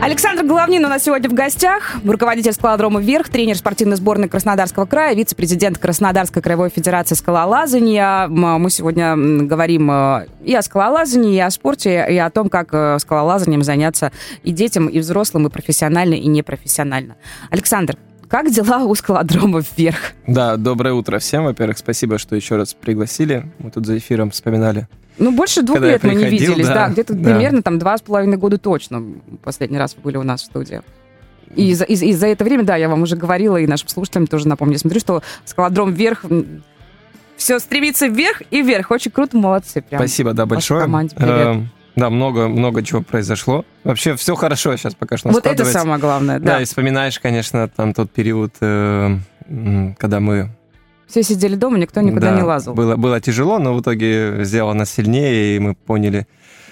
Александр Головнин у нас сегодня в гостях, руководитель скалодрома «Вверх», тренер спортивной сборной Краснодарского края, вице-президент Краснодарской краевой федерации скалолазания. Мы сегодня говорим э, и о скалолазании, и о спорте, и о том, как э, скалолазанием заняться и детям, и взрослым, и профессионально, и непрофессионально. Александр, как дела у скалодрома вверх? Да, доброе утро всем. Во-первых, спасибо, что еще раз пригласили. Мы тут за эфиром вспоминали ну, больше двух Когда лет мы не виделись, да, да где-то да. примерно там два с половиной года точно. Последний раз вы были у нас в студии. И за, и, и за это время, да, я вам уже говорила, и нашим слушателям тоже напомню, я смотрю, что скалодром вверх все стремится вверх и вверх. Очень круто, молодцы. Прям. Спасибо, да, большое. Команде, привет. Да, много, много чего произошло. Вообще все хорошо сейчас пока что Вот это самое главное, да. Да, и вспоминаешь, конечно, там тот период, э, когда мы все сидели дома, никто никуда да, не лазал. Было, было тяжело, но в итоге сделало нас сильнее, и мы поняли,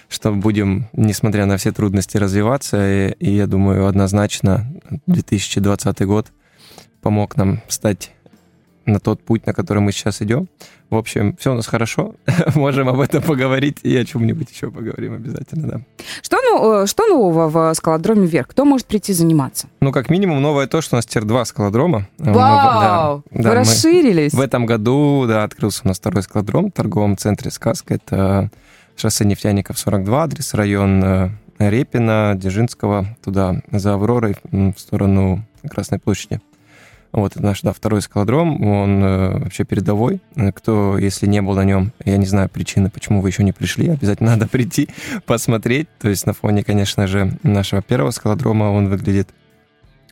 что будем, несмотря на все трудности, развиваться. И, и я думаю, однозначно 2020 год помог нам стать на тот путь, на который мы сейчас идем. В общем, все у нас хорошо. Можем об этом поговорить и о чем-нибудь еще поговорим обязательно, да. Что, ну, э, что нового в скалодроме вверх? Кто может прийти заниматься? Ну, как минимум, новое то, что у нас теперь два скалодрома. Вау! Мы, да, Вы да, расширились. В этом году, да, открылся у нас второй скалодром в торговом центре «Сказка». Это шоссе нефтяников 42, адрес район э, Репина, Дзержинского, туда, за Авророй, в сторону Красной площади. Вот это наш, да, второй скалодром, он э, вообще передовой. Кто, если не был на нем, я не знаю причины, почему вы еще не пришли, обязательно надо прийти, посмотреть. То есть на фоне, конечно же, нашего первого скалодрома он выглядит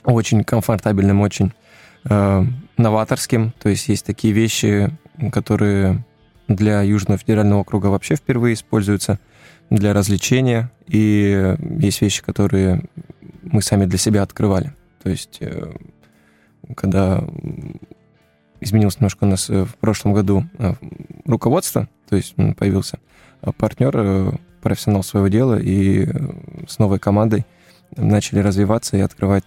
очень комфортабельным, очень э, новаторским. То есть есть такие вещи, которые для Южного федерального округа вообще впервые используются для развлечения. И есть вещи, которые мы сами для себя открывали. То есть э, когда изменилось немножко у нас э, в прошлом году э, руководство, то есть появился э, партнер, профессионал своего дела, и с новой командой начали развиваться и открывать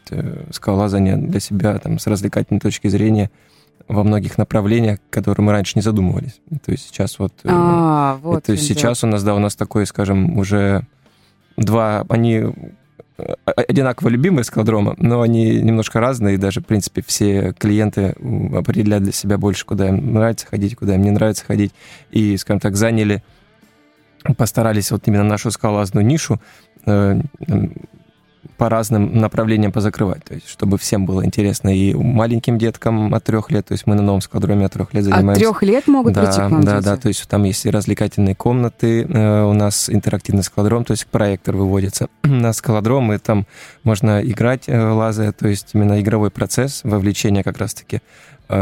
скалолазание для себя там, с развлекательной точки зрения во многих направлениях, которые мы раньше не задумывались. То есть сейчас вот... А, вот то есть сейчас у нас, да, у нас такой, скажем, уже два... Они одинаково любимые скалодрома, но они немножко разные, и даже, в принципе, все клиенты определяют для себя больше, куда им нравится ходить, куда им не нравится ходить, и, скажем так, заняли, постарались вот именно нашу скалолазную нишу э, по разным направлениям позакрывать, то есть чтобы всем было интересно и маленьким деткам от трех лет, то есть мы на новом складроме от трех лет занимаемся. От трех лет могут да, прийти к нам Да, дети? да, то есть там есть и развлекательные комнаты, э, у нас интерактивный складром, то есть проектор выводится на скалодром, и там можно играть э, лазая, то есть именно игровой процесс, вовлечение как раз-таки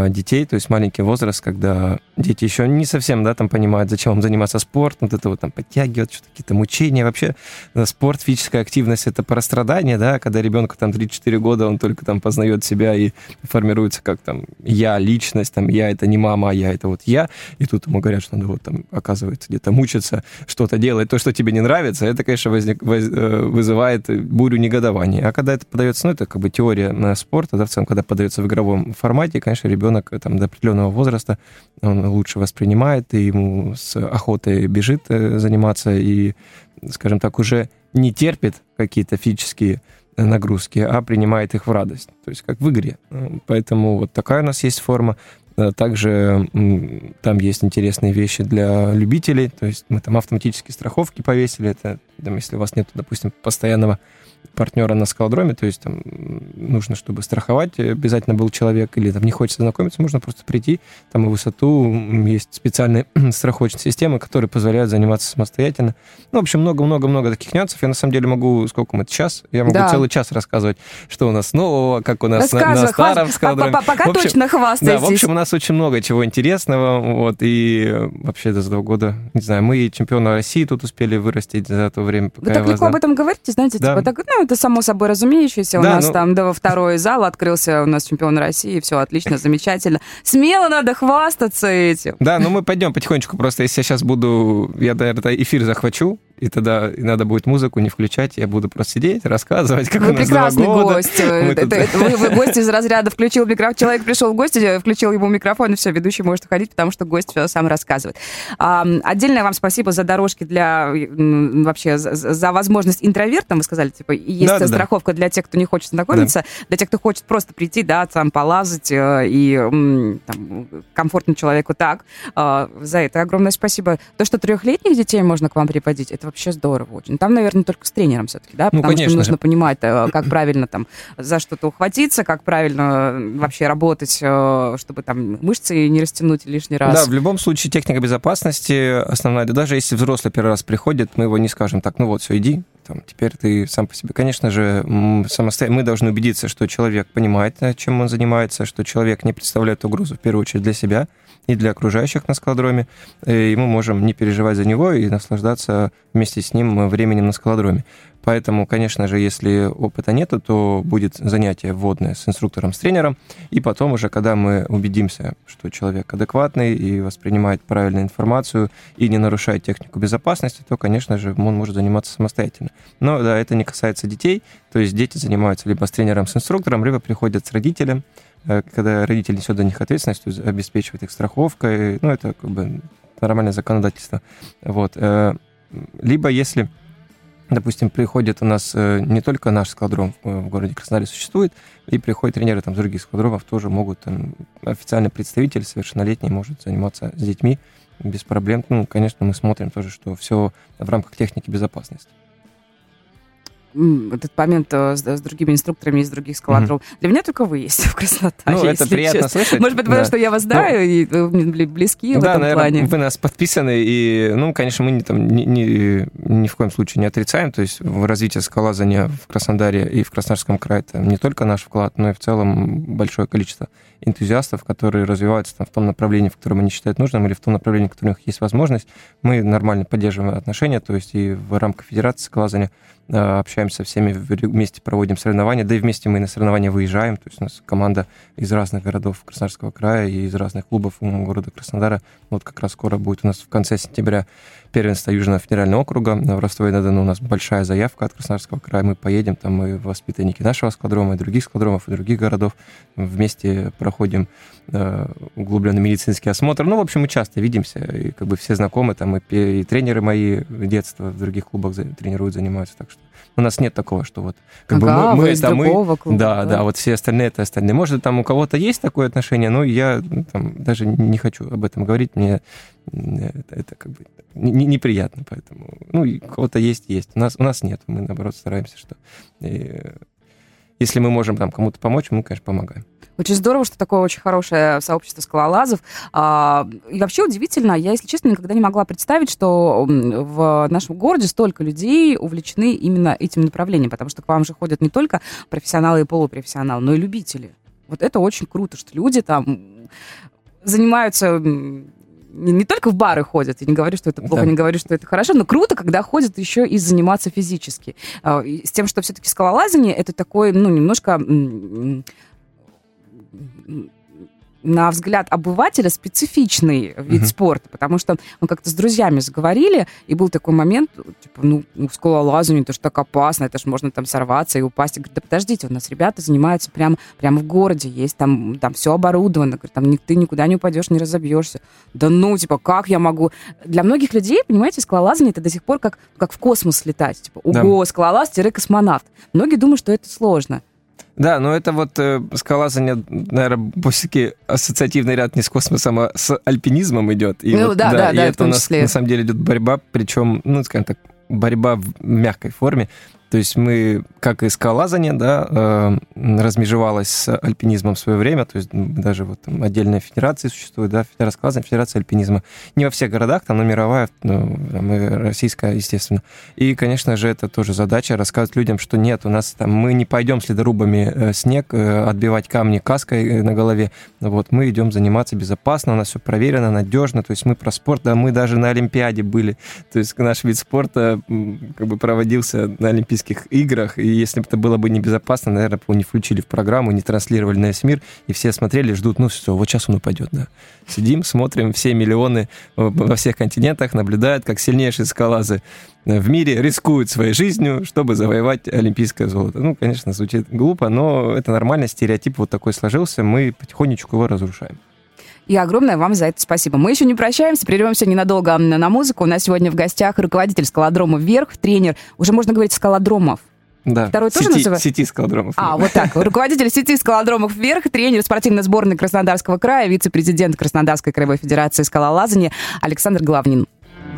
детей, то есть маленький возраст, когда дети еще не совсем, да, там понимают, зачем им заниматься спортом, вот это вот там подтягивать, что-то какие-то мучения. Вообще э, спорт, физическая активность — это про страдания, да, когда ребенку там 3-4 года, он только там познает себя и формируется как там я, личность, там я — это не мама, а я — это вот я. И тут ему говорят, что надо вот там, оказывается, где-то мучиться, что-то делать, то, что тебе не нравится, это, конечно, возник, воз, э, вызывает бурю негодования. А когда это подается, ну, это как бы теория спорта, да, в целом, когда подается в игровом формате, конечно, ребенок э, там, до определенного возраста, он лучше воспринимает, и ему с охотой бежит э, заниматься, и, скажем так, уже не терпит какие-то физические нагрузки, а принимает их в радость, то есть как в игре. Поэтому вот такая у нас есть форма. Также там есть интересные вещи для любителей, то есть мы там автоматические страховки повесили, это если у вас нет, допустим, постоянного партнера на скалодроме, то есть там нужно, чтобы страховать, обязательно был человек, или там не хочется знакомиться, можно просто прийти, там и высоту, есть специальные страховочные системы, которые позволяют заниматься самостоятельно. Ну, в общем, много-много-много таких нюансов. Я на самом деле могу, сколько мы, час? Я могу да. целый час рассказывать, что у нас нового, как у нас на, на старом скалодроме. Пока общем, точно хвастайтесь. Да, в общем, у нас очень много чего интересного, вот, и вообще до этого года, не знаю, мы чемпиона России тут успели вырастить за то время, пока Вы так легко об этом говорите, знаете, да. типа, так, ну, это само собой разумеющееся. У да, нас ну... там да, второй зал открылся, у нас чемпион России, все отлично, замечательно. Смело надо хвастаться этим. Да, ну мы пойдем потихонечку. Просто если я сейчас буду, я, наверное, эфир захвачу, и тогда надо будет музыку не включать, я буду просто сидеть, рассказывать, как вы у нас прекрасный два года. гость. Это, это, вы, вы гость из разряда включил микрофон, человек пришел в гости, включил ему микрофон, и все, ведущий может уходить, потому что гость все сам рассказывает. А, отдельное вам спасибо за дорожки для вообще за, за возможность интровертам, вы сказали, типа, есть да, страховка да. для тех, кто не хочет знакомиться, да. для тех, кто хочет просто прийти, да, там полазать э, и там, комфортно человеку так. А, за это огромное спасибо. То, что трехлетних детей можно к вам приводить, это вообще здорово очень. Там, наверное, только с тренером все-таки, да? Ну, Потому конечно что нужно же. понимать, э, как правильно там за что-то ухватиться, как правильно вообще работать, э, чтобы там мышцы не растянуть лишний раз. Да, в любом случае техника безопасности основная. Да даже если взрослый первый раз приходит, мы его не скажем так, ну вот, все, иди, там, теперь ты сам по себе. Конечно же, самостоятельно мы должны убедиться, что человек понимает, чем он занимается, что человек не представляет угрозу в первую очередь для себя и для окружающих на скалодроме. И мы можем не переживать за него и наслаждаться вместе с ним временем на скалодроме. Поэтому, конечно же, если опыта нет, то будет занятие вводное с инструктором, с тренером, и потом уже, когда мы убедимся, что человек адекватный и воспринимает правильную информацию и не нарушает технику безопасности, то, конечно же, он может заниматься самостоятельно. Но да, это не касается детей, то есть дети занимаются либо с тренером, с инструктором, либо приходят с родителем, э, когда родитель несет за них ответственность, обеспечивает их страховкой, ну, это как бы нормальное законодательство. Вот. Э, либо если Допустим, приходит у нас э, не только наш складром в городе Краснодаре существует, и приходят тренеры там, с других складромов, тоже могут, там, официальный представитель совершеннолетний может заниматься с детьми без проблем. Ну, конечно, мы смотрим тоже, что все в рамках техники безопасности этот момент э, с, с другими инструкторами из других скаладров. Mm-hmm. Для меня только вы есть в Краснодаре. Ну, это приятно честно. слышать. Может быть, потому да. что я вас знаю, ну, и вы близки да, в этом наверное, плане. вы нас подписаны, и, ну, конечно, мы не, там, ни, ни, ни в коем случае не отрицаем, то есть в развитие скалолазания в Краснодаре и в Краснодарском крае это не только наш вклад, но и в целом большое количество энтузиастов, которые развиваются там, в том направлении, в котором они считают нужным, или в том направлении, в котором у них есть возможность. Мы нормально поддерживаем отношения, то есть и в рамках Федерации скалолазания Э, общаемся со всеми, вместе проводим соревнования, да и вместе мы на соревнования выезжаем, то есть у нас команда из разных городов Краснодарского края и из разных клубов города Краснодара. Вот как раз скоро будет у нас в конце сентября первенство Южного федерального округа. В Ростове-на-Дону у нас большая заявка от Краснодарского края. Мы поедем, там мы воспитанники нашего складрома, и других складромов, и других городов. Вместе проходим э, углубленный медицинский осмотр. Ну, в общем, мы часто видимся, и как бы все знакомы, там и, и тренеры мои детства в других клубах тренируют, занимаются, так что у нас нет такого, что вот как ага, бы мы, мы это мы, клуба, да, да, да, вот все остальные это остальные. Может, там у кого-то есть такое отношение, но я ну, там, даже не хочу об этом говорить, мне это, это как бы не, неприятно, поэтому, ну, у кого-то есть, есть. У нас, у нас нет, мы, наоборот, стараемся, что и, если мы можем там кому-то помочь, мы, конечно, помогаем. Очень здорово, что такое очень хорошее сообщество скалолазов. А, и вообще удивительно, я, если честно, никогда не могла представить, что в нашем городе столько людей увлечены именно этим направлением, потому что к вам же ходят не только профессионалы и полупрофессионалы, но и любители. Вот это очень круто, что люди там занимаются не, не только в бары ходят, я не говорю, что это плохо, да. не говорю, что это хорошо, но круто, когда ходят еще и заниматься физически. А, с тем, что все-таки скалолазание это такой, ну, немножко на взгляд обывателя специфичный вид mm-hmm. спорта, потому что мы как-то с друзьями заговорили, и был такой момент, типа, ну, скалолазание, это же так опасно, это же можно там сорваться и упасть. Я говорю, да подождите, у нас ребята занимаются прямо, прямо в городе, есть там, там все оборудовано, говорю, там ты никуда не упадешь, не разобьешься. Да ну, типа, как я могу? Для многих людей, понимаете, скалолазание это до сих пор как, как в космос летать. Типа, ого, да. скалолаз-космонавт. Многие думают, что это сложно. Да, но это вот э, скалолазание, наверное, все-таки ассоциативный ряд не с космосом, а с альпинизмом идет. И ну вот, да, да, и да, это у нас числе. на самом деле идет борьба, причем, ну, скажем так, борьба в мягкой форме. То есть мы, как и скалолазание, да, э, размежевалось с альпинизмом в свое время, то есть даже вот там отдельная федерация существует, да, федерация скалолазания, федерация альпинизма. Не во всех городах, там, но мировая, ну, там, и российская, естественно. И, конечно же, это тоже задача рассказывать людям, что нет, у нас там, мы не пойдем следорубами э, снег, э, отбивать камни каской на голове, вот, мы идем заниматься безопасно, у нас все проверено, надежно, то есть мы про спорт, да, мы даже на Олимпиаде были, то есть наш вид спорта как бы проводился на Олимпийских Олимпийских играх, и если бы это было бы небезопасно, наверное, бы не включили в программу, не транслировали на весь мир, и все смотрели, ждут, ну все, вот сейчас он упадет, да. Сидим, смотрим, все миллионы во всех континентах наблюдают, как сильнейшие скалазы в мире рискуют своей жизнью, чтобы завоевать олимпийское золото. Ну, конечно, звучит глупо, но это нормально, стереотип вот такой сложился, мы потихонечку его разрушаем. И огромное вам за это спасибо. Мы еще не прощаемся, прервемся ненадолго на музыку. У нас сегодня в гостях руководитель скалодрома «Вверх», тренер, уже можно говорить скалодромов. Да. Второй сети, тоже называется? Сети скалодромов. А, вот так. Руководитель сети скалодромов «Вверх», тренер спортивной сборной Краснодарского края, вице-президент Краснодарской краевой федерации скалолазания Александр Главнин.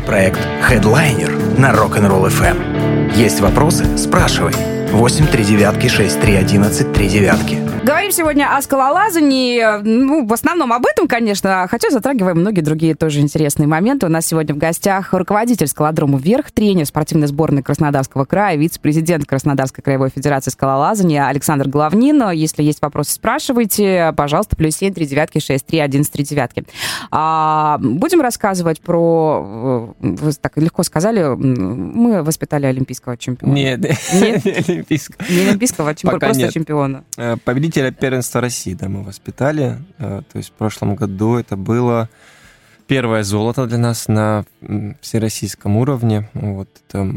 Проект Headliner на Rock'n'Roll FM. Есть вопросы? Спрашивай. 8 3 девятки 6 3 11 3 девятки. Говорим сегодня о скалолазании. Ну, в основном об этом, конечно, хотя затрагиваем многие другие тоже интересные моменты. У нас сегодня в гостях руководитель скалодрома «Вверх», тренер спортивной сборной Краснодарского края, вице-президент Краснодарской краевой федерации скалолазания Александр Главнин. Если есть вопросы, спрашивайте. Пожалуйста, плюс семь, три девятки, шесть, три, одиннадцать, три девятки. А, будем рассказывать про... Вы так легко сказали, мы воспитали олимпийского чемпиона. Нет, Нет? не олимпийского. Не олимпийского, а чемпиона, Пока просто нет. чемпиона. Э, Победителя первенства России, да, мы воспитали. Э, То есть в прошлом году это было первое золото для нас на всероссийском уровне. Вот это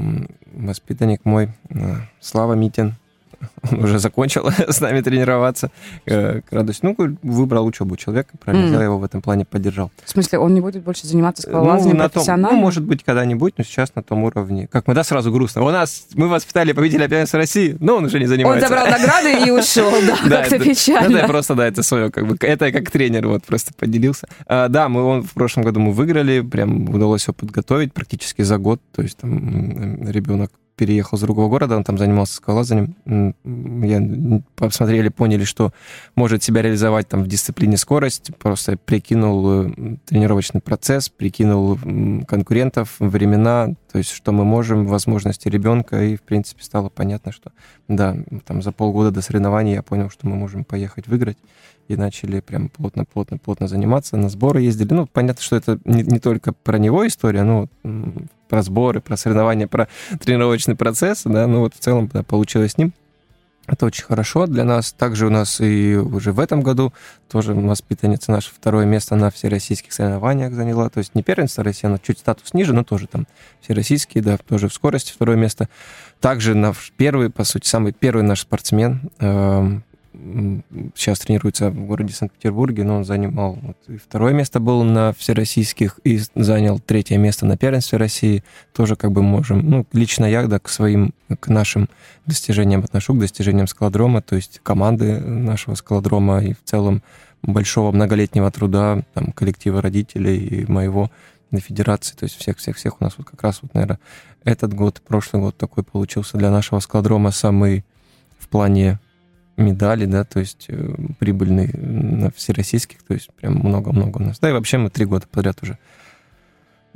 воспитанник мой, э, Слава Митин. Он уже закончил с нами тренироваться. Э, к радости. Ну, выбрал учебу человека, правильно, Мгм. я его в этом плане поддержал. В смысле, он не будет больше заниматься скалолазанием на том, профессионально? ну, может быть, когда-нибудь, но сейчас на том уровне. Как мы, да, сразу грустно. У нас, мы воспитали победителя первенства России, но он уже не Он занимается. забрал награды и ушел, да, как-то печально. Это просто, да, это свое, как бы, это я как тренер вот просто поделился. А, да, мы он, в прошлом году мы выиграли, прям удалось его подготовить практически за год, то есть там ребенок переехал с другого города, он там занимался скалолазанием. Я, посмотрели, поняли, что может себя реализовать там в дисциплине скорость, просто прикинул э, тренировочный процесс, прикинул конкурентов, времена, то есть что мы можем, возможности ребенка, и, в принципе, стало понятно, что да, там за полгода до соревнований я понял, что мы можем поехать выиграть, и начали прям плотно-плотно-плотно заниматься, на сборы ездили. Ну, понятно, что это не, не только про него история, ну, про сборы, про соревнования, про тренировочный процесс, да, ну вот в целом да, получилось с ним. Это очень хорошо для нас. Также у нас и уже в этом году тоже воспитанница наша второе место на всероссийских соревнованиях заняла. То есть не первенство России, она чуть статус ниже, но тоже там всероссийские, да, тоже в скорости второе место. Также наш первый, по сути, самый первый наш спортсмен, эм, сейчас тренируется в городе Санкт-Петербурге, но он занимал вот, и второе место был на всероссийских и занял третье место на первенстве России. Тоже как бы можем, ну, лично я, да, к своим, к нашим достижениям отношу, к достижениям скалодрома, то есть команды нашего скалодрома и в целом большого многолетнего труда там, коллектива родителей и моего на федерации, то есть всех-всех-всех у нас вот как раз вот, наверное, этот год, прошлый год такой получился для нашего скалодрома самый в плане медали, да, то есть э, прибыльный на всероссийских, то есть прям много-много у нас. Да, и вообще мы три года подряд уже.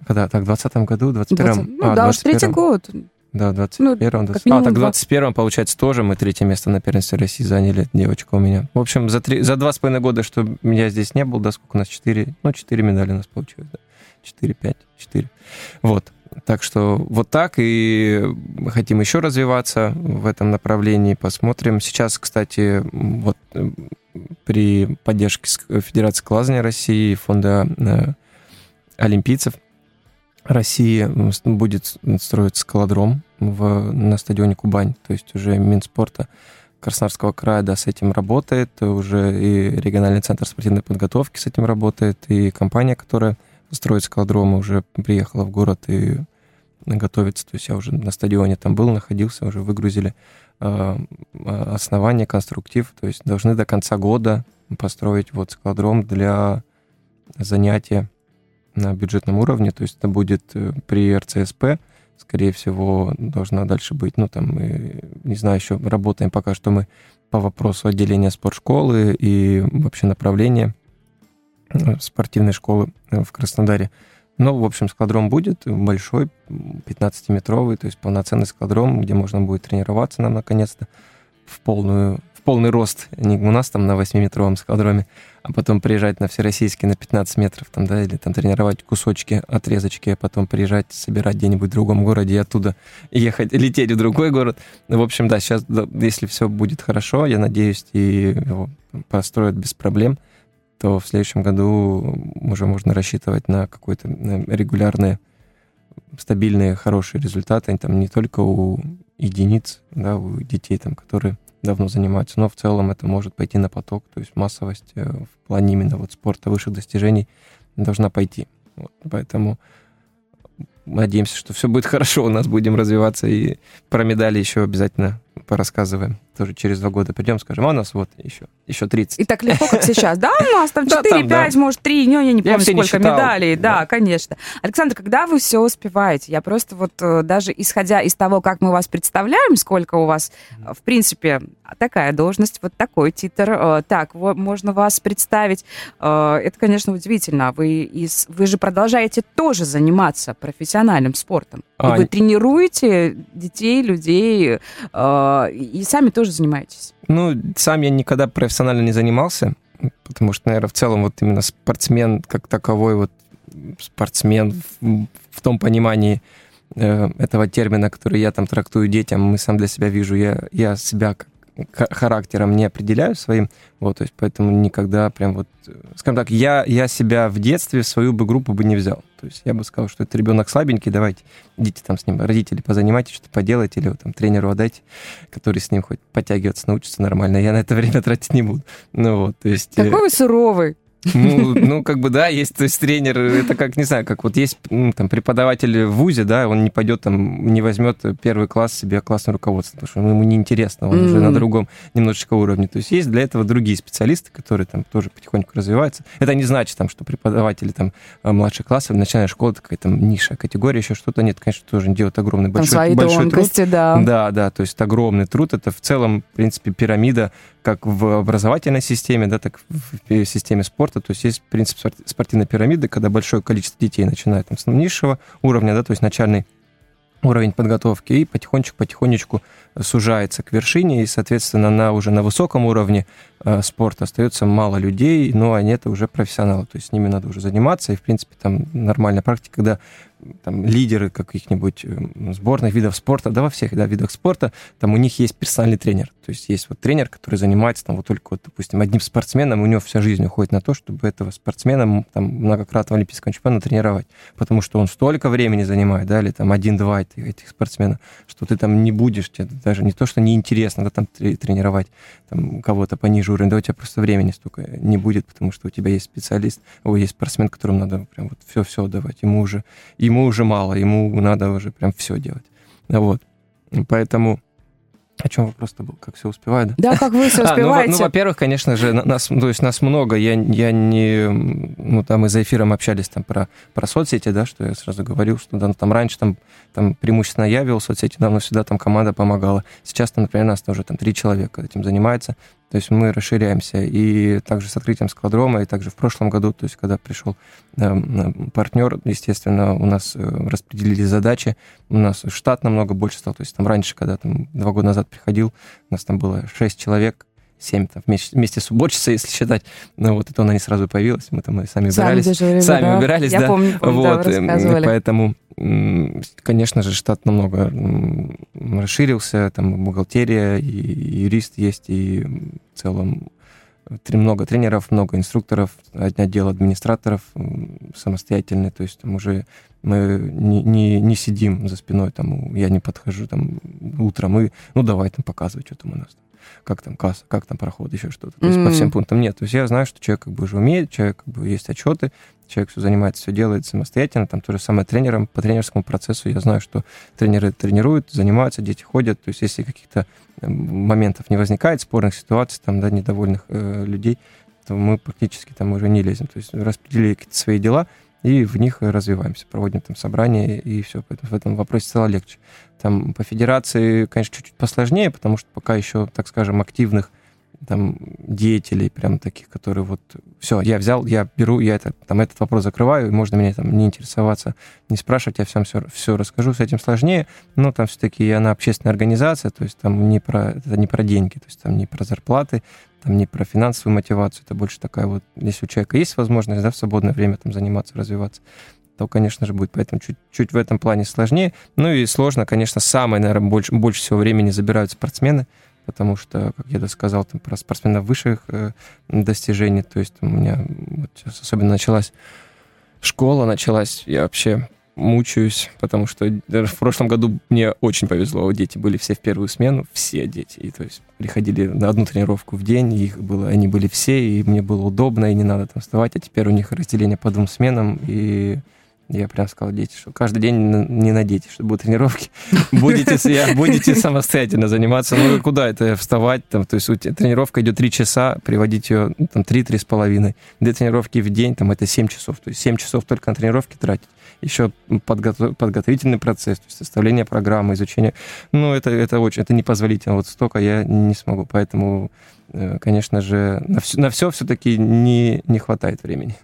Когда? Так, в 20 году, в 21-м? 20 Ну да, уж третий 21-м. год. Да, в Ну, 21-м. как 20... А, так в два. 21-м, получается, тоже мы третье место на первенстве России заняли, девочка у меня. В общем, за, три, за два с половиной года, что я здесь не был, да, сколько у нас? Четыре, ну, четыре медали у нас получилось, да. Четыре, пять, четыре. Вот. Так что вот так, и мы хотим еще развиваться в этом направлении, посмотрим. Сейчас, кстати, вот при поддержке Федерации скалолазания России, фонда э, олимпийцев России будет строиться скалодром в, на стадионе Кубань, то есть уже Минспорта Краснодарского края, да, с этим работает, уже и региональный центр спортивной подготовки с этим работает, и компания, которая строит скалодромы, уже приехала в город и готовится, то есть я уже на стадионе там был, находился, уже выгрузили э, основание, конструктив, то есть должны до конца года построить вот скалодром для занятия на бюджетном уровне, то есть это будет э, при РЦСП, скорее всего, должна дальше быть, ну, там, э, не знаю, еще работаем пока что мы по вопросу отделения спортшколы и вообще направления спортивной школы э, в Краснодаре. Ну, в общем, складром будет большой, 15-метровый, то есть полноценный складром, где можно будет тренироваться нам наконец-то в, полную, в полный рост. Не у нас там на 8-метровом складроме, а потом приезжать на всероссийский на 15 метров, там, да, или там тренировать кусочки, отрезочки, а потом приезжать, собирать где-нибудь в другом городе и оттуда ехать, лететь в другой город. В общем, да, сейчас, если все будет хорошо, я надеюсь, и его построят без проблем, то в следующем году уже можно рассчитывать на какой-то регулярные стабильные, хорошие результаты, там не только у единиц, да, у детей, там, которые давно занимаются, но в целом это может пойти на поток, то есть массовость э, в плане именно вот спорта высших достижений должна пойти. Вот, поэтому надеемся, что все будет хорошо, у нас будем развиваться, и про медали еще обязательно порассказываем. Тоже через два года придем, скажем, а у нас вот еще, еще 30. И так легко, как сейчас. Да, у нас там 4, 5, может, 3, ну, я не помню, сколько медалей. Да, конечно. Александр, когда вы все успеваете? Я просто вот э, даже исходя из того, как мы вас представляем, сколько у вас, в принципе, такая должность, вот такой титр, э, так, можно вас представить. Э, это, конечно, удивительно. Вы, из, вы же продолжаете тоже заниматься профессиональным спортом. А, и вы тренируете детей, людей, и сами тоже занимаетесь. Ну, сам я никогда профессионально не занимался, потому что, наверное, в целом вот именно спортсмен как таковой, вот спортсмен в, в том понимании э, этого термина, который я там трактую детям, мы сам для себя вижу, я, я себя как характером не определяю своим, вот, то есть поэтому никогда прям вот, скажем так, я, я себя в детстве в свою бы группу бы не взял. То есть я бы сказал, что это ребенок слабенький, давайте, идите там с ним, родители позанимайтесь, что-то поделайте, или там тренеру отдайте, который с ним хоть подтягиваться научится нормально, я на это время тратить не буду. Ну вот, то есть... Какой вы суровый. Ну, ну, как бы, да, есть, то есть тренер, это как, не знаю, как вот есть ну, там преподаватель в ВУЗе, да, он не пойдет там, не возьмет первый класс себе классное руководство, потому что ему неинтересно, он mm-hmm. уже на другом немножечко уровне. То есть есть для этого другие специалисты, которые там тоже потихоньку развиваются. Это не значит, там, что преподаватели там младших классов, начальная школа, такая там ниша, категория, еще что-то. Нет, конечно, тоже делают огромный большой, там свои большой тонкости, труд. Да. да, да, то есть огромный труд. Это в целом, в принципе, пирамида как в образовательной системе, да, так в системе спорта. То есть есть принцип спортивной пирамиды, когда большое количество детей начинает там, с низшего уровня, да, то есть начальный уровень подготовки, и потихонечку-потихонечку сужается к вершине, и, соответственно, на, уже на высоком уровне э, спорта остается мало людей, но они это уже профессионалы, то есть с ними надо уже заниматься, и, в принципе, там нормальная практика, когда там, лидеры каких-нибудь э, сборных видов спорта, да, во всех да, видах спорта, там у них есть персональный тренер. То есть есть вот тренер, который занимается там вот только, вот, допустим, одним спортсменом, у него вся жизнь уходит на то, чтобы этого спортсмена там многократного олимпийского чемпиона тренировать. Потому что он столько времени занимает, да, или там один-два этих спортсменов, что ты там не будешь, тебе даже не то, что неинтересно, да, там тренировать там, кого-то пониже уровня, да, у тебя просто времени столько не будет, потому что у тебя есть специалист, о, есть спортсмен, которому надо прям вот все-все давать. Ему уже, ему ему уже мало, ему надо уже прям все делать. Вот. Поэтому о чем вопрос-то был? Как все успеваю, да? Да, как вы все успеваете. А, ну, ну, во-первых, конечно же, нас, то есть нас много. Я, я не... Ну, там мы за эфиром общались там про, про соцсети, да, что я сразу говорил, что да, там раньше там, там преимущественно я вел соцсети, давно всегда там команда помогала. Сейчас там, например, нас тоже там три человека этим занимается. То есть мы расширяемся. И также с открытием складрома, и также в прошлом году, то есть когда пришел э, партнер, естественно, у нас э, распределили задачи, у нас штат намного больше стал. То есть там раньше, когда там два года назад приходил, у нас там было шесть человек, 7 там, вместе, вместе с уборщицей, если считать. Ну, вот это она не сразу появилась, мы там сами убирались. Сами, дежурили, сами да? убирались, Я да. помню, помню вот, да, рассказывали. Поэтому, конечно же, штат намного расширился, там бухгалтерия, и юрист есть, и в целом много тренеров, много инструкторов, отдел администраторов самостоятельные, то есть там уже мы не, не, не сидим за спиной, там, я не подхожу там утром и, ну, давай там показывай, что там у нас как там касса, как там проход, еще что-то. То есть mm-hmm. по всем пунктам нет. То есть я знаю, что человек как бы уже умеет, человек как бы есть отчеты, человек все занимается, все делает самостоятельно. Там то же самое тренером, по тренерскому процессу я знаю, что тренеры тренируют, занимаются, дети ходят. То есть если каких-то э, моментов не возникает, спорных ситуаций, там, да, недовольных э, людей, то мы практически там уже не лезем. То есть распределили какие-то свои дела, и в них развиваемся, проводим там собрания, и все. Поэтому в этом вопросе стало легче. Там по федерации, конечно, чуть-чуть посложнее, потому что пока еще, так скажем, активных там деятелей, прям таких, которые вот все, я взял, я беру, я это, там, этот вопрос закрываю, и можно меня там не интересоваться, не спрашивать, я всем все, все расскажу, с этим сложнее, но там все-таки она общественная организация, то есть там не про, это не про деньги, то есть там не про зарплаты, там не про финансовую мотивацию, это больше такая вот, если у человека есть возможность, да, в свободное время там заниматься, развиваться, то, конечно же, будет поэтому чуть, чуть в этом плане сложнее. Ну и сложно, конечно, самое, наверное, больше, больше всего времени забирают спортсмены, потому что, как я сказал, там, про спортсменов высших э, достижений, то есть у меня вот сейчас особенно началась школа, началась, я вообще мучаюсь, потому что в прошлом году мне очень повезло, дети были все в первую смену, все дети, и то есть приходили на одну тренировку в день, их было, они были все, и мне было удобно, и не надо там вставать, а теперь у них разделение по двум сменам, и я прям сказал дети, что каждый день не на дети, что будут тренировки. Будете, будете самостоятельно заниматься. Ну, куда это вставать? Там, то есть тренировка идет 3 часа, приводить ее ну, там 3-3 с половиной. Две тренировки в день, там, это 7 часов. То есть 7 часов только на тренировки тратить. Еще подготов, подготовительный процесс, то есть составление программы, изучение. Ну, это, это очень, это непозволительно. Вот столько я не смогу. Поэтому, э, конечно же, на все, на все все-таки не, не хватает времени.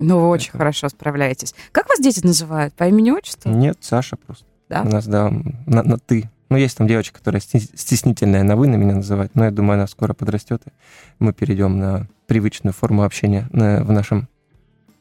Ну, вы очень хорошо справляетесь. Как вас дети называют? По имени отчеству? Нет, Саша просто. Да? У нас, да, на, на «ты». Ну, есть там девочка, которая стеснительная на «вы» на меня называет, но я думаю, она скоро подрастет, и мы перейдем на привычную форму общения на, в нашем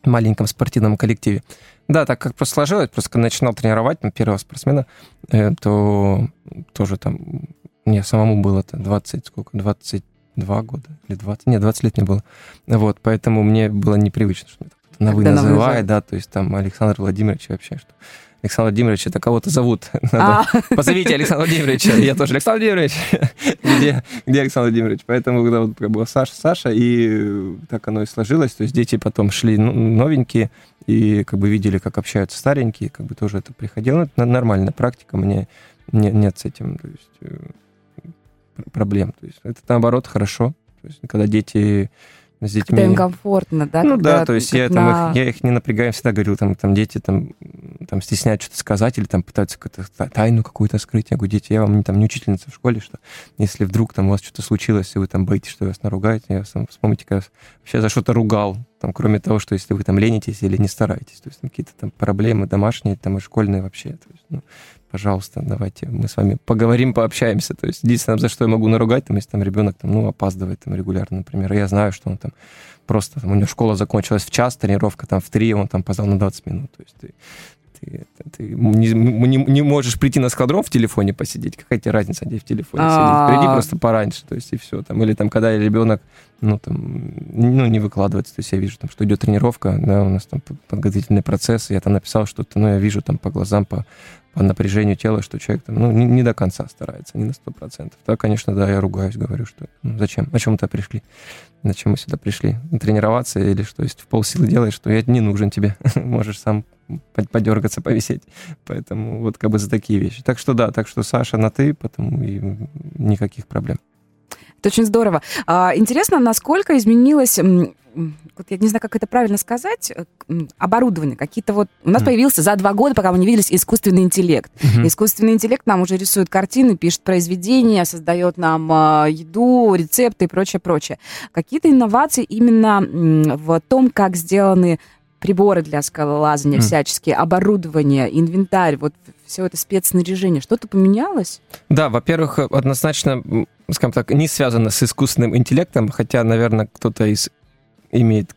маленьком спортивном коллективе. Да, так как просто сложилось, просто когда начинал тренировать там, первого спортсмена, э, то тоже там мне самому было 20, сколько, 22 года или 20, нет, 20 лет не было. Вот, поэтому мне было непривычно, что на вы называет, да, то есть там Александр Владимирович вообще, что Александр Владимирович, это кого-то зовут. Надо... А. Позовите Александра Владимировича. Я тоже Александр Владимирович. где, где Александр Владимирович? Поэтому, когда вот была Саша, Саша, и так оно и сложилось. То есть дети потом шли ну, новенькие, и как бы видели, как общаются старенькие, как бы тоже это приходило. Это нормальная практика, мне не, нет с этим то есть, э, проблем. То есть это наоборот хорошо. То есть, когда дети с детьми. Когда им комфортно, да? Ну да, то есть я, на... там, их, я их не напрягаю, всегда говорю, там, там дети там, там стесняют что-то сказать или там пытаются какую-то тайну какую-то скрыть. Я говорю, дети, я вам не, там, не учительница в школе, что если вдруг там у вас что-то случилось, и вы там боитесь, что вас наругают, я сам, вспомните, как я вообще за что-то ругал, там, кроме того, что если вы там ленитесь или не стараетесь, то есть какие-то там проблемы домашние, там и школьные вообще, то есть, ну, пожалуйста, давайте мы с вами поговорим, пообщаемся. То есть единственное, за что я могу наругать, там, если там ребенок там, ну, опаздывает там, регулярно, например, я знаю, что он там просто, там, у него школа закончилась в час, тренировка там в три, он там поздал на 20 минут. То есть ты, ты, ты не, не, не можешь прийти на складром в телефоне посидеть. Какая тебе разница, где в телефоне сидеть? Приди просто пораньше, то есть и все. Там, или там, когда ребенок ну, там, ну, не выкладывается. То есть я вижу, там, что идет тренировка, да, у нас там подготовительный процесс, я там написал что-то, но я вижу там по глазам, по, по напряжению тела, что человек там, ну, не, не до конца старается, не на сто процентов. Да, конечно, да, я ругаюсь, говорю, что ну, зачем, о чем мы-то пришли, зачем мы сюда пришли, тренироваться или что, есть в полсилы делаешь, что я не нужен тебе, можешь сам подергаться, повисеть. Поэтому вот как бы за такие вещи. Так что да, так что Саша на ты, потому и никаких проблем. Это очень здорово. А, интересно, насколько изменилось вот я не знаю, как это правильно сказать, э, оборудование. Какие-то вот... У нас mm. появился за два года, пока мы не виделись, искусственный интеллект. Mm-hmm. Искусственный интеллект нам уже рисует картины, пишет произведения, создает нам э, еду, рецепты и прочее, прочее. Какие-то инновации именно в том, как сделаны приборы для скалолазания mm. всяческие, оборудование, инвентарь, вот все это спецснаряжение, что-то поменялось? Да, во-первых, однозначно, скажем так, не связано с искусственным интеллектом, хотя, наверное, кто-то из имеет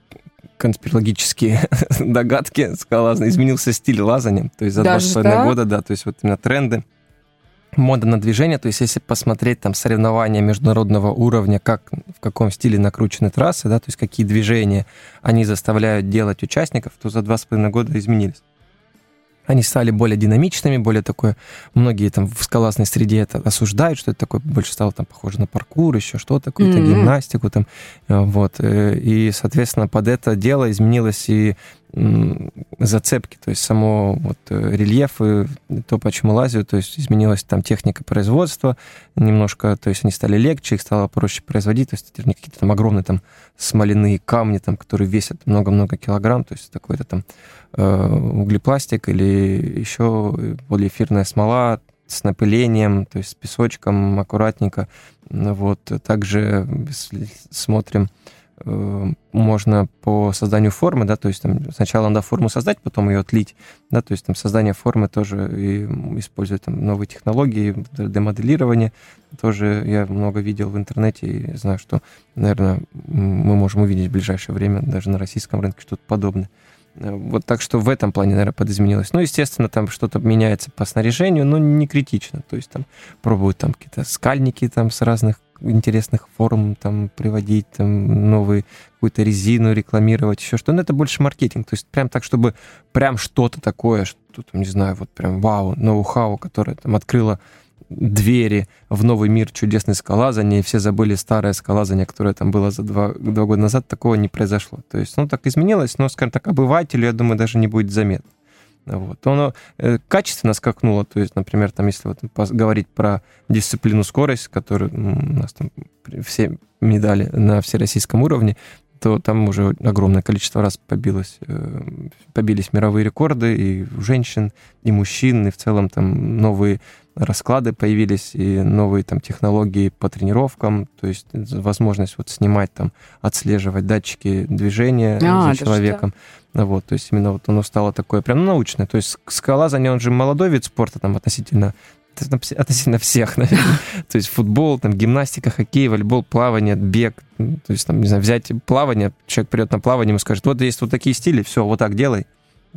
конспирологические догадки скалолазные. Изменился стиль лазания, то есть за два с половиной года, да, то есть вот именно тренды мода на движение, то есть если посмотреть там соревнования международного уровня, как, в каком стиле накручены трассы, да, то есть какие движения они заставляют делать участников, то за два с половиной года изменились они стали более динамичными, более такое, многие там в скаластной среде это осуждают, что это такое, больше стало там похоже на паркур, еще что-то, какую-то mm-hmm. гимнастику там, э, вот, э, и, соответственно, под это дело изменилось и зацепки, то есть само вот э, рельеф и то, почему лазят, то есть изменилась там техника производства немножко, то есть они стали легче, их стало проще производить, то есть это не какие-то там огромные там смоляные камни, там, которые весят много-много килограмм, то есть такой-то там э, углепластик или еще полиэфирная смола с напылением, то есть с песочком аккуратненько, Вот. Также смотрим Э, можно по созданию формы, да, то есть там сначала надо форму создать, потом ее отлить, да, то есть там создание формы тоже и используют там новые технологии, 3D-моделирование, тоже я много видел в интернете и знаю, что, наверное, мы можем увидеть в ближайшее время даже на российском рынке что-то подобное. Э, вот так что в этом плане, наверное, подизменилось. Ну, естественно, там что-то меняется по снаряжению, но не критично. То есть там пробуют там какие-то скальники там с разных интересных форм там приводить, там новые какую-то резину рекламировать, еще что. Но это больше маркетинг. То есть прям так, чтобы прям что-то такое, что там, не знаю, вот прям вау, ноу-хау, которое там открыло двери в новый мир чудесной скалазания, и все забыли старое скалазание, которое там было за два, два года назад, такого не произошло. То есть, ну, так изменилось, но, скажем так, обывателю, я думаю, даже не будет заметно. Вот. Оно э, качественно скакнуло, то есть, например, там, если вот говорить про дисциплину скорость, которую у нас там все медали на всероссийском уровне, то там уже огромное количество раз побилось, э, побились мировые рекорды и у женщин, и мужчин, и в целом там новые расклады появились, и новые там технологии по тренировкам, то есть возможность вот снимать там, отслеживать датчики движения а, за человеком. Вот, то есть именно вот оно стало такое прям научное. То есть скалолазание, он же молодой вид спорта там относительно относительно всех, наверное. То есть футбол, там, гимнастика, хоккей, волейбол, плавание, бег. То есть, там, не знаю, взять плавание, человек придет на плавание, ему скажет, вот есть вот такие стили, все, вот так делай.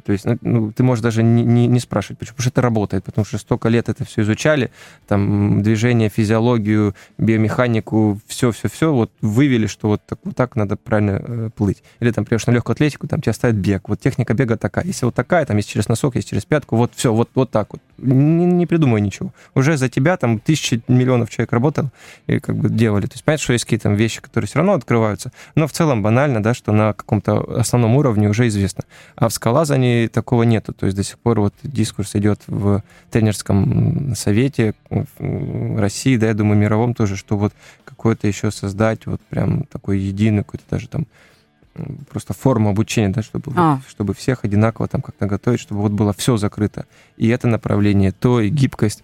То есть ну, ну, ты можешь даже не, не, не спрашивать, почему, потому что это работает, потому что столько лет это все изучали, там движение, физиологию, биомеханику, все-все-все, вот вывели, что вот так, вот так надо правильно э, плыть. Или там придешь на легкую атлетику, там тебя ставят бег. Вот техника бега такая. Если вот такая, там есть через носок, есть через пятку, вот все, вот, вот так вот. Не, не придумай ничего. Уже за тебя там тысячи миллионов человек работал и как бы делали. То есть понятно, что есть какие-то вещи, которые все равно открываются, но в целом банально, да, что на каком-то основном уровне уже известно. А в скалазании Японии такого нету. То есть до сих пор вот дискурс идет в тренерском совете в России, да, я думаю, мировом тоже, что вот какое-то еще создать вот прям такой единый какой-то даже там просто форму обучения, да, чтобы, а. вот, чтобы всех одинаково там как-то готовить, чтобы вот было все закрыто. И это направление, то и гибкость,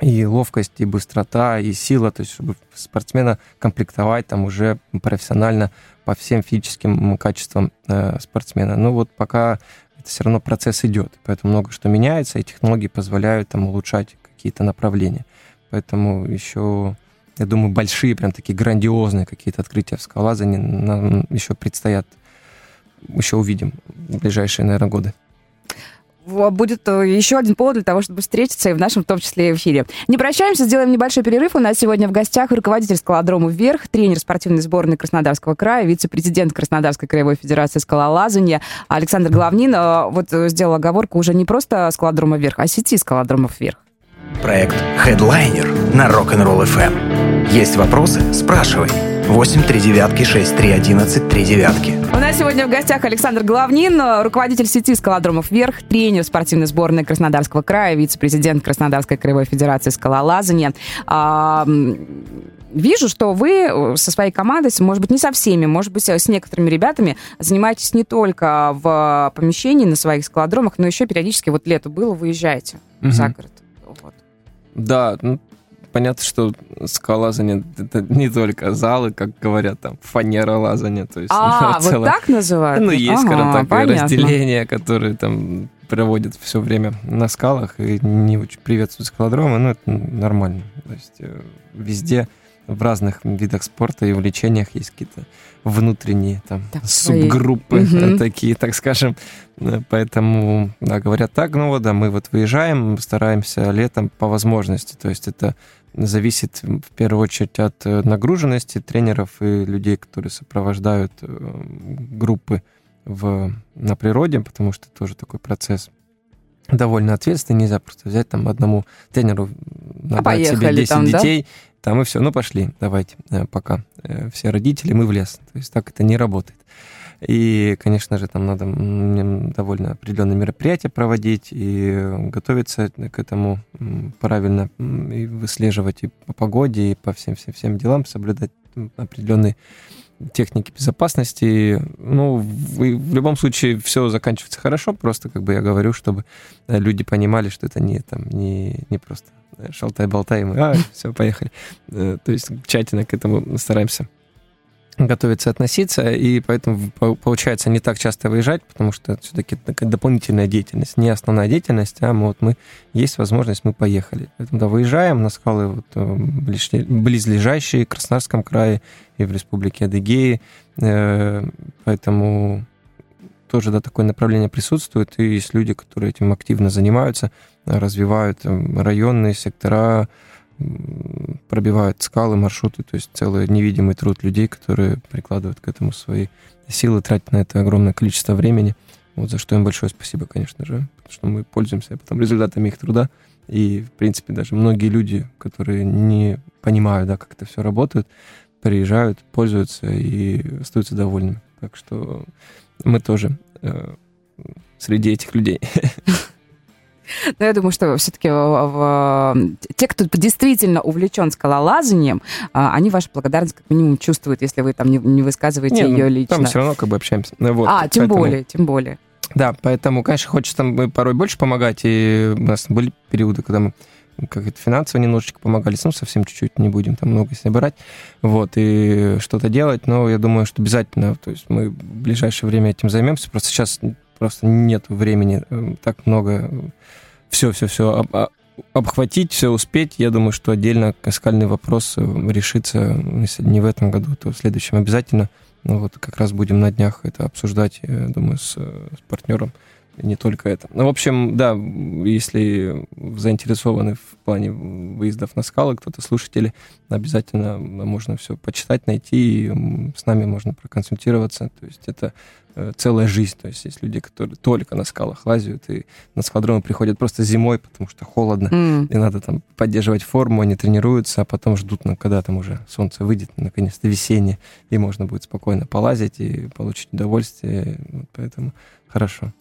и ловкость, и быстрота, и сила, то есть чтобы спортсмена комплектовать там уже профессионально по всем физическим качествам э, спортсмена. Ну вот пока это все равно процесс идет, поэтому много что меняется, и технологии позволяют там улучшать какие-то направления. Поэтому еще, я думаю, большие, прям такие грандиозные какие-то открытия в скалолазании нам еще предстоят, еще увидим в ближайшие, наверное, годы будет э, еще один повод для того, чтобы встретиться и в нашем, в том числе, эфире. Не прощаемся, сделаем небольшой перерыв. У нас сегодня в гостях руководитель скалодрома «Вверх», тренер спортивной сборной Краснодарского края, вице-президент Краснодарской краевой федерации скалолазания Александр Главнин. Э, вот э, сделал оговорку уже не просто скалодрома «Вверх», а сети скалодромов «Вверх». Проект Headliner на Rock'n'Roll FM. Есть вопросы? Спрашивай. 8 3 девятки 6 3 11 3 девятки. У нас сегодня в гостях Александр Главнин, руководитель сети скалодромов «Вверх», тренер спортивной сборной Краснодарского края, вице-президент Краснодарской краевой федерации скалолазания. А, вижу, что вы со своей командой, может быть, не со всеми, может быть, с некоторыми ребятами занимаетесь не только в помещении на своих скалодромах, но еще периодически, вот лето было, выезжаете угу. за город. Вот. Да, ну, понятно, что скалолазание — это не только залы, как говорят, там, фанера лазания. То есть, а, ну, вот так называют? Ну, есть, ага, скажем так, понятно. разделения, которые там проводят все время на скалах и не очень приветствуют скалодромы, но это нормально. То есть э, везде в разных видах спорта и увлечениях есть какие-то внутренние там так, субгруппы свои. такие, так скажем. Э, поэтому, да, говорят так, ну вот, да, мы вот выезжаем, стараемся летом по возможности. То есть это зависит в первую очередь от э, нагруженности тренеров и людей, которые сопровождают э, группы в, на природе, потому что тоже такой процесс довольно ответственный. Нельзя просто взять там одному тренеру, набрать а себе 10 там, детей, да? там и все. Ну, пошли, давайте, э, пока. Все родители, мы в лес. То есть так это не работает. И, конечно же, там надо довольно определенные мероприятия проводить и готовиться к этому правильно, и выслеживать и по погоде, и по всем-всем-всем делам, соблюдать определенные техники безопасности. Ну, в, в любом случае все заканчивается хорошо, просто как бы я говорю, чтобы э, люди понимали, что это не, там, не, не просто шалтай-болтай, мы, а, все, поехали. То есть тщательно к этому стараемся готовиться относиться, и поэтому получается не так часто выезжать, потому что все-таки такая дополнительная деятельность, не основная деятельность, а мы, вот мы есть возможность, мы поехали. Поэтому да, выезжаем на скалы вот, э, близлежащие в Краснодарском крае и в Республике Адыгеи, э, поэтому тоже да, такое направление присутствует, и есть люди, которые этим активно занимаются, развивают районные сектора, пробивают скалы, маршруты, то есть целый невидимый труд людей, которые прикладывают к этому свои силы, тратят на это огромное количество времени. Вот за что им большое спасибо, конечно же, потому что мы пользуемся потом результатами их труда. И, в принципе, даже многие люди, которые не понимают, да, как это все работает, приезжают, пользуются и остаются довольными. Так что мы тоже э, среди этих людей. Но я думаю, что все-таки те, кто действительно увлечен скалолазанием, а, они вашу благодарность как минимум чувствуют, если вы там не, не высказываете не, ее ну, лично. Там все равно как бы общаемся. Ну, вот, а, тем поэтому... более, тем более. Да, поэтому, конечно, хочется там порой больше помогать, и у нас были периоды, когда мы как это финансово немножечко помогали, ну, совсем чуть-чуть, не будем там много себе брать, вот, и что-то делать, но я думаю, что обязательно, то есть мы в ближайшее время этим займемся, просто сейчас просто нет времени э, так много все-все-все а, обхватить, все успеть. Я думаю, что отдельно скальный вопрос э, решится, если не в этом году, то в следующем обязательно. Ну вот как раз будем на днях это обсуждать, я думаю, с, с партнером не только это. Ну, в общем, да, если заинтересованы в плане выездов на скалы, кто-то слушатели, обязательно можно все почитать, найти, и с нами можно проконсультироваться. То есть это э, целая жизнь. То есть есть люди, которые только на скалах лазят и на скалодромы приходят просто зимой, потому что холодно, mm. и надо там поддерживать форму, они тренируются, а потом ждут, ну, когда там уже солнце выйдет, наконец-то весеннее, и можно будет спокойно полазить и получить удовольствие. Вот поэтому хорошо.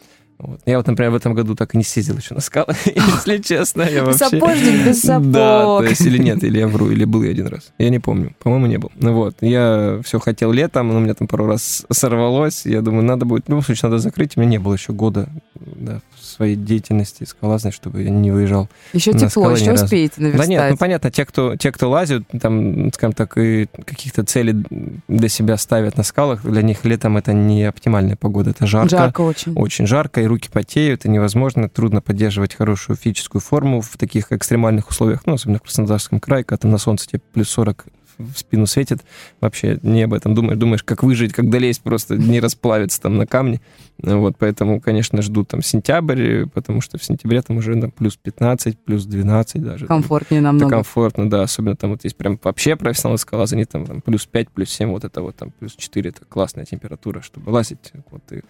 Вот. Я вот, например, в этом году так и не съездил еще на скалы, если честно. Я вообще... Сапожник без сапог. Да, то есть или нет, или я вру, или был я один раз. Я не помню. По-моему, не был. Ну вот, я все хотел летом, но у меня там пару раз сорвалось. Я думаю, надо будет, в любом случае, надо закрыть. У меня не было еще года да, своей деятельности скалазной, чтобы я не выезжал. Еще тепло, еще успеете наверстать. Да нет, ну понятно, те, кто, те, кто лазят, там, скажем так, и каких-то целей для себя ставят на скалах, для них летом это не оптимальная погода, это жарко. Жарко очень. Очень жарко, и руки потеют, и невозможно, трудно поддерживать хорошую физическую форму в таких экстремальных условиях, ну, особенно в Краснодарском крае, когда там на солнце тебе плюс 40 в спину светит, вообще не об этом думаешь, думаешь, как выжить, как долезть, просто не расплавиться там на камне. Вот, поэтому, конечно, жду там сентябрь, потому что в сентябре там уже там, плюс 15, плюс 12 даже. Комфортнее намного. Это комфортно, да, особенно там вот есть прям вообще профессионалы скалолазания, там, там плюс 5, плюс 7, вот это вот там плюс 4, это классная температура, чтобы лазить. Вот ты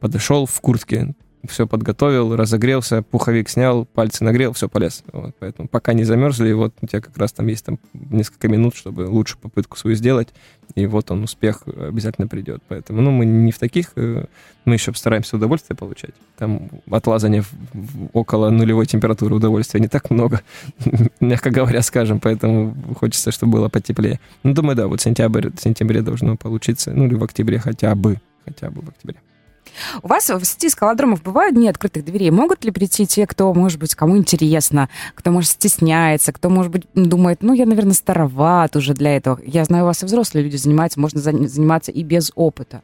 подошел в куртке, все подготовил, разогрелся, пуховик снял, пальцы нагрел, все, полез. Вот, поэтому пока не замерзли, вот у тебя как раз там есть там несколько минут, чтобы лучше попытку свою сделать, и вот он, успех обязательно придет. Поэтому, ну, мы не в таких, э, мы еще стараемся удовольствие получать. Там от лазания в, в около нулевой температуры удовольствия не так много, мягко говоря, скажем, поэтому хочется, чтобы было потеплее. Ну, думаю, да, вот сентябрь, в сентябре должно получиться, ну, или в октябре хотя бы, хотя бы в октябре. У вас в сети скалодромов бывают дни открытых дверей? Могут ли прийти те, кто, может быть, кому интересно, кто, может, стесняется, кто, может быть, думает, ну, я, наверное, староват уже для этого. Я знаю, у вас и взрослые люди занимаются, можно заниматься и без опыта.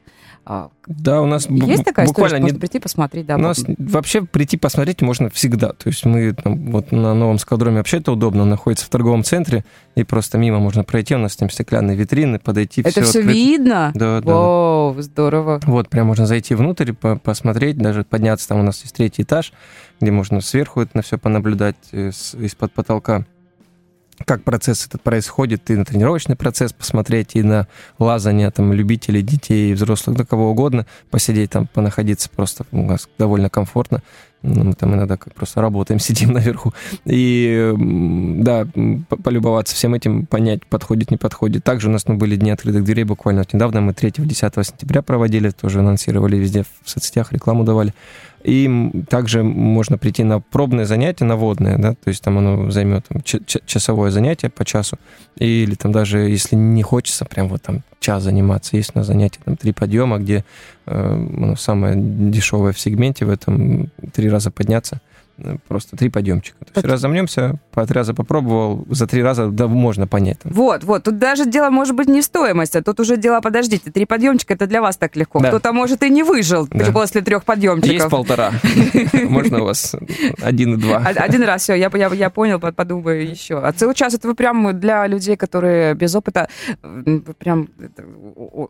А, да, у нас есть такая буквально история, не... прийти посмотреть, да. У нас вообще прийти посмотреть можно всегда. То есть мы там, вот на новом скалодроме вообще это удобно, он находится в торговом центре, и просто мимо можно пройти, у нас там стеклянные витрины, подойти. Это все, все видно? Да, да. О, здорово. Вот, прям можно зайти внутрь, по посмотреть, даже подняться, там у нас есть третий этаж, где можно сверху это на все понаблюдать э, из-под потолка как процесс этот происходит, и на тренировочный процесс посмотреть, и на лазание там любителей, детей, взрослых, да кого угодно, посидеть там, понаходиться просто у нас довольно комфортно. Ну, мы там иногда как просто работаем, сидим наверху. И да, полюбоваться всем этим, понять, подходит, не подходит. Также у нас ну, были дни открытых дверей буквально вот недавно. Мы 3-10 сентября проводили, тоже анонсировали везде в соцсетях, рекламу давали. И также можно прийти на пробное занятие, на водное, да, то есть там оно займет там, часовое занятие по часу, или там даже если не хочется прям вот там час заниматься, есть на занятии там три подъема, где э, самое дешевое в сегменте в этом три раза подняться, просто три подъемчика. То есть разомнемся, по три раза попробовал, за три раза да, можно понять. Вот, вот, тут даже дело может быть не в стоимости, а тут уже дело, подождите, три подъемчика, это для вас так легко. Да. Кто-то, может, и не выжил да. после трех подъемчиков. Есть полтора. Можно у вас один и два. Один раз, все, я, я, я понял, подумаю еще. А целый час это вы прям для людей, которые без опыта, прям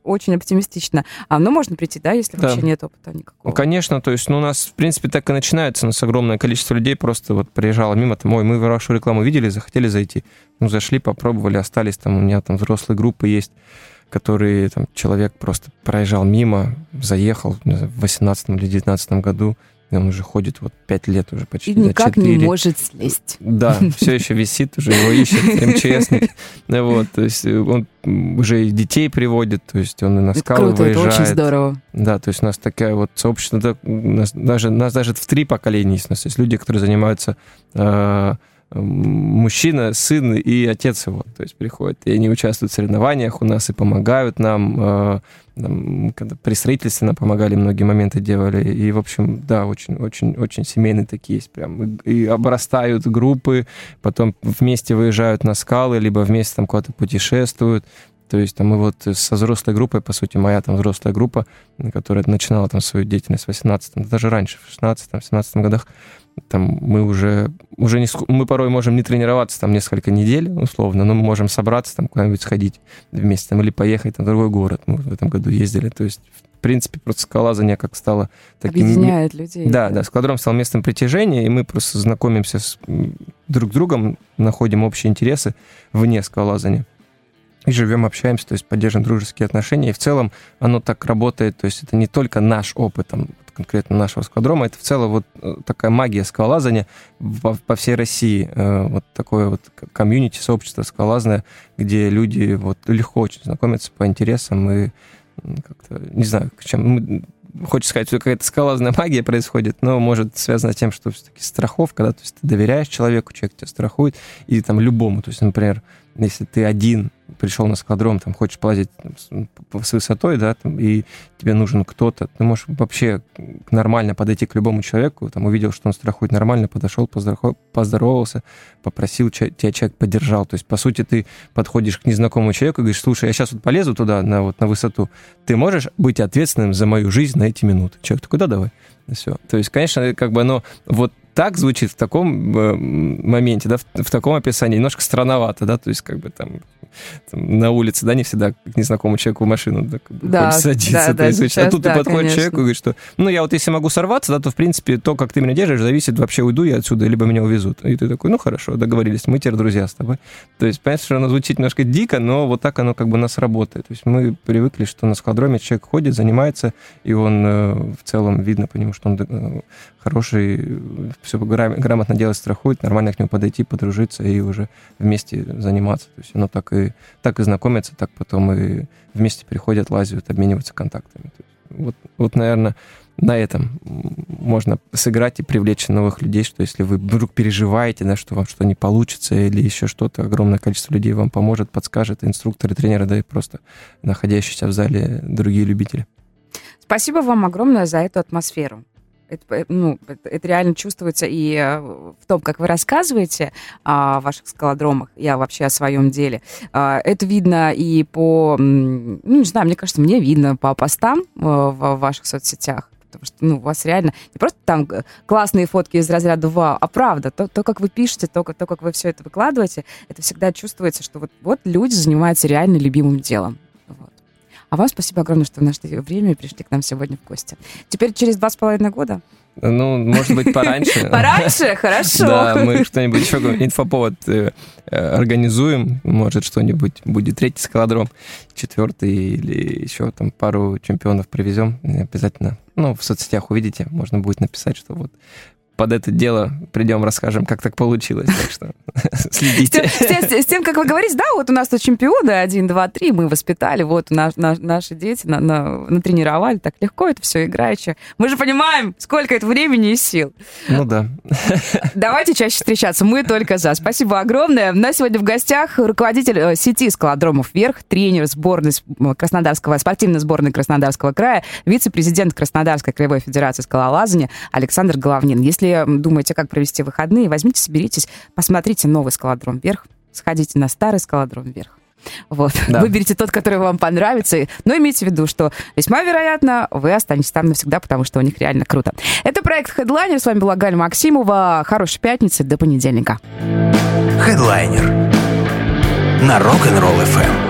очень оптимистично. А ну можно прийти, да, если да. вообще нет опыта никакого? Ну, конечно, то есть, ну, у нас, в принципе, так и начинается. У нас огромное количество людей просто вот приезжало мимо, там, ой, мы вашу рекламу видели, захотели зайти. Ну, зашли, попробовали, остались там, у меня там взрослые группы есть, которые, там, человек просто проезжал мимо, заехал в 18 или 19 году, он уже ходит вот пять лет уже почти. И никак 4. не может слезть. Да, все еще висит, уже его ищет МЧСник. Вот, то есть он уже и детей приводит, то есть он и на скалы круто, выезжает. это очень здорово. Да, то есть у нас такая вот сообщество, да, нас даже, нас даже в три поколения есть. У нас есть люди, которые занимаются э, мужчина, сын и отец его, то есть приходят, и они участвуют в соревнованиях у нас и помогают нам, э, когда при строительстве нам помогали, многие моменты делали, и, в общем, да, очень-очень-очень семейные такие есть прям, и обрастают группы, потом вместе выезжают на скалы, либо вместе там куда-то путешествуют, то есть там мы вот со взрослой группой, по сути, моя там взрослая группа, которая начинала там свою деятельность в 18 даже раньше, в 16-17 годах, там мы уже, уже не, мы порой можем не тренироваться там несколько недель, условно, но мы можем собраться там куда-нибудь сходить вместе там, или поехать там, в другой город. Мы в этом году ездили. То есть, в принципе, просто скалолазание как стало таким... Объединяет людей. Да, да, да, скалодром стал местом притяжения, и мы просто знакомимся с друг с другом, находим общие интересы вне скалолазания и живем, общаемся, то есть поддерживаем дружеские отношения. И в целом оно так работает, то есть это не только наш опыт, там, конкретно нашего сквадрома, это в целом вот э, такая магия скалолазания по, по всей России. Э, вот такое вот комьюнити, сообщество скалолазное, где люди вот легко очень знакомятся по интересам и как-то, не знаю, чем... Хочется сказать, что какая-то скалазная магия происходит, но может связано с тем, что все-таки страховка, да, то есть ты доверяешь человеку, человек тебя страхует, или там любому, то есть, например, если ты один пришел на скадром, там, хочешь полазить с высотой, да, там, и тебе нужен кто-то, ты можешь вообще нормально подойти к любому человеку, там, увидел, что он страхует нормально, подошел, поздоровался, попросил, тебя человек поддержал. То есть, по сути, ты подходишь к незнакомому человеку и говоришь, слушай, я сейчас вот полезу туда, на, вот, на высоту, ты можешь быть ответственным за мою жизнь на эти минуты? Человек такой, да, давай. Все. То есть, конечно, как бы оно вот так звучит в таком э, моменте, да, в, в таком описании. Немножко странновато, да, то есть как бы там, там на улице, да, не всегда к незнакомому человеку в машину да, бы, да, садиться, да, да, сейчас, а тут да, ты подходишь конечно. человеку и говоришь, что, ну, я вот если могу сорваться, да, то, в принципе, то, как ты меня держишь, зависит, вообще уйду я отсюда, либо меня увезут. И ты такой, ну, хорошо, договорились, мы теперь друзья с тобой. То есть, понятно, что оно звучит немножко дико, но вот так оно как бы у нас работает. То есть мы привыкли, что на складроме человек ходит, занимается, и он э, в целом видно по нему, что он э, хороший, все грамотно делать, страхует, нормально к нему подойти, подружиться и уже вместе заниматься. То есть оно так и, так и знакомится, так потом и вместе приходят, лазят, обмениваются контактами. Вот, вот, наверное, на этом можно сыграть и привлечь новых людей, что если вы вдруг переживаете, да, что вам что не получится или еще что-то, огромное количество людей вам поможет, подскажет, инструкторы, тренеры, да и просто находящиеся в зале другие любители. Спасибо вам огромное за эту атмосферу. Это, ну, это, это реально чувствуется и э, в том, как вы рассказываете о ваших скалодромах, я вообще о своем деле. А, это видно и по, ну, не знаю, мне кажется, мне видно по постам э, в ваших соцсетях. Потому что ну, у вас реально не просто там классные фотки из разряда «Вау», а правда, то, то как вы пишете, то, то, как вы все это выкладываете, это всегда чувствуется, что вот, вот люди занимаются реально любимым делом. А вам спасибо огромное, что наше время пришли к нам сегодня в гости. Теперь через два с половиной года ну, может быть, пораньше. Пораньше? Хорошо. Да, мы что-нибудь еще, инфоповод э, организуем. Может, что-нибудь будет третий скалодром, четвертый или еще там пару чемпионов привезем. Обязательно, ну, в соцсетях увидите, можно будет написать, что вот под это дело придем, расскажем, как так получилось. Так что следите. С тем, с, с тем, как вы говорите, да, вот у нас тут чемпионы, один, два, три, мы воспитали, вот наш, наш, наши дети на, на, натренировали, так легко это все играючи. Мы же понимаем, сколько это времени и сил. Ну да. Давайте чаще встречаться, мы только за. Спасибо огромное. У нас сегодня в гостях руководитель э, сети скалодромов «Вверх», тренер сборной Краснодарского, спортивной сборной Краснодарского края, вице-президент Краснодарской краевой федерации скалолазания Александр Головнин. Если если думаете, как провести выходные, возьмите, соберитесь, посмотрите новый скалодром вверх, сходите на старый скалодром вверх. Вот. Да. Выберите тот, который вам понравится. Но имейте в виду, что весьма вероятно, вы останетесь там навсегда, потому что у них реально круто. Это проект Headliner. С вами была Галя Максимова. Хорошей пятницы. До понедельника. Headliner на Rock'n'Roll FM.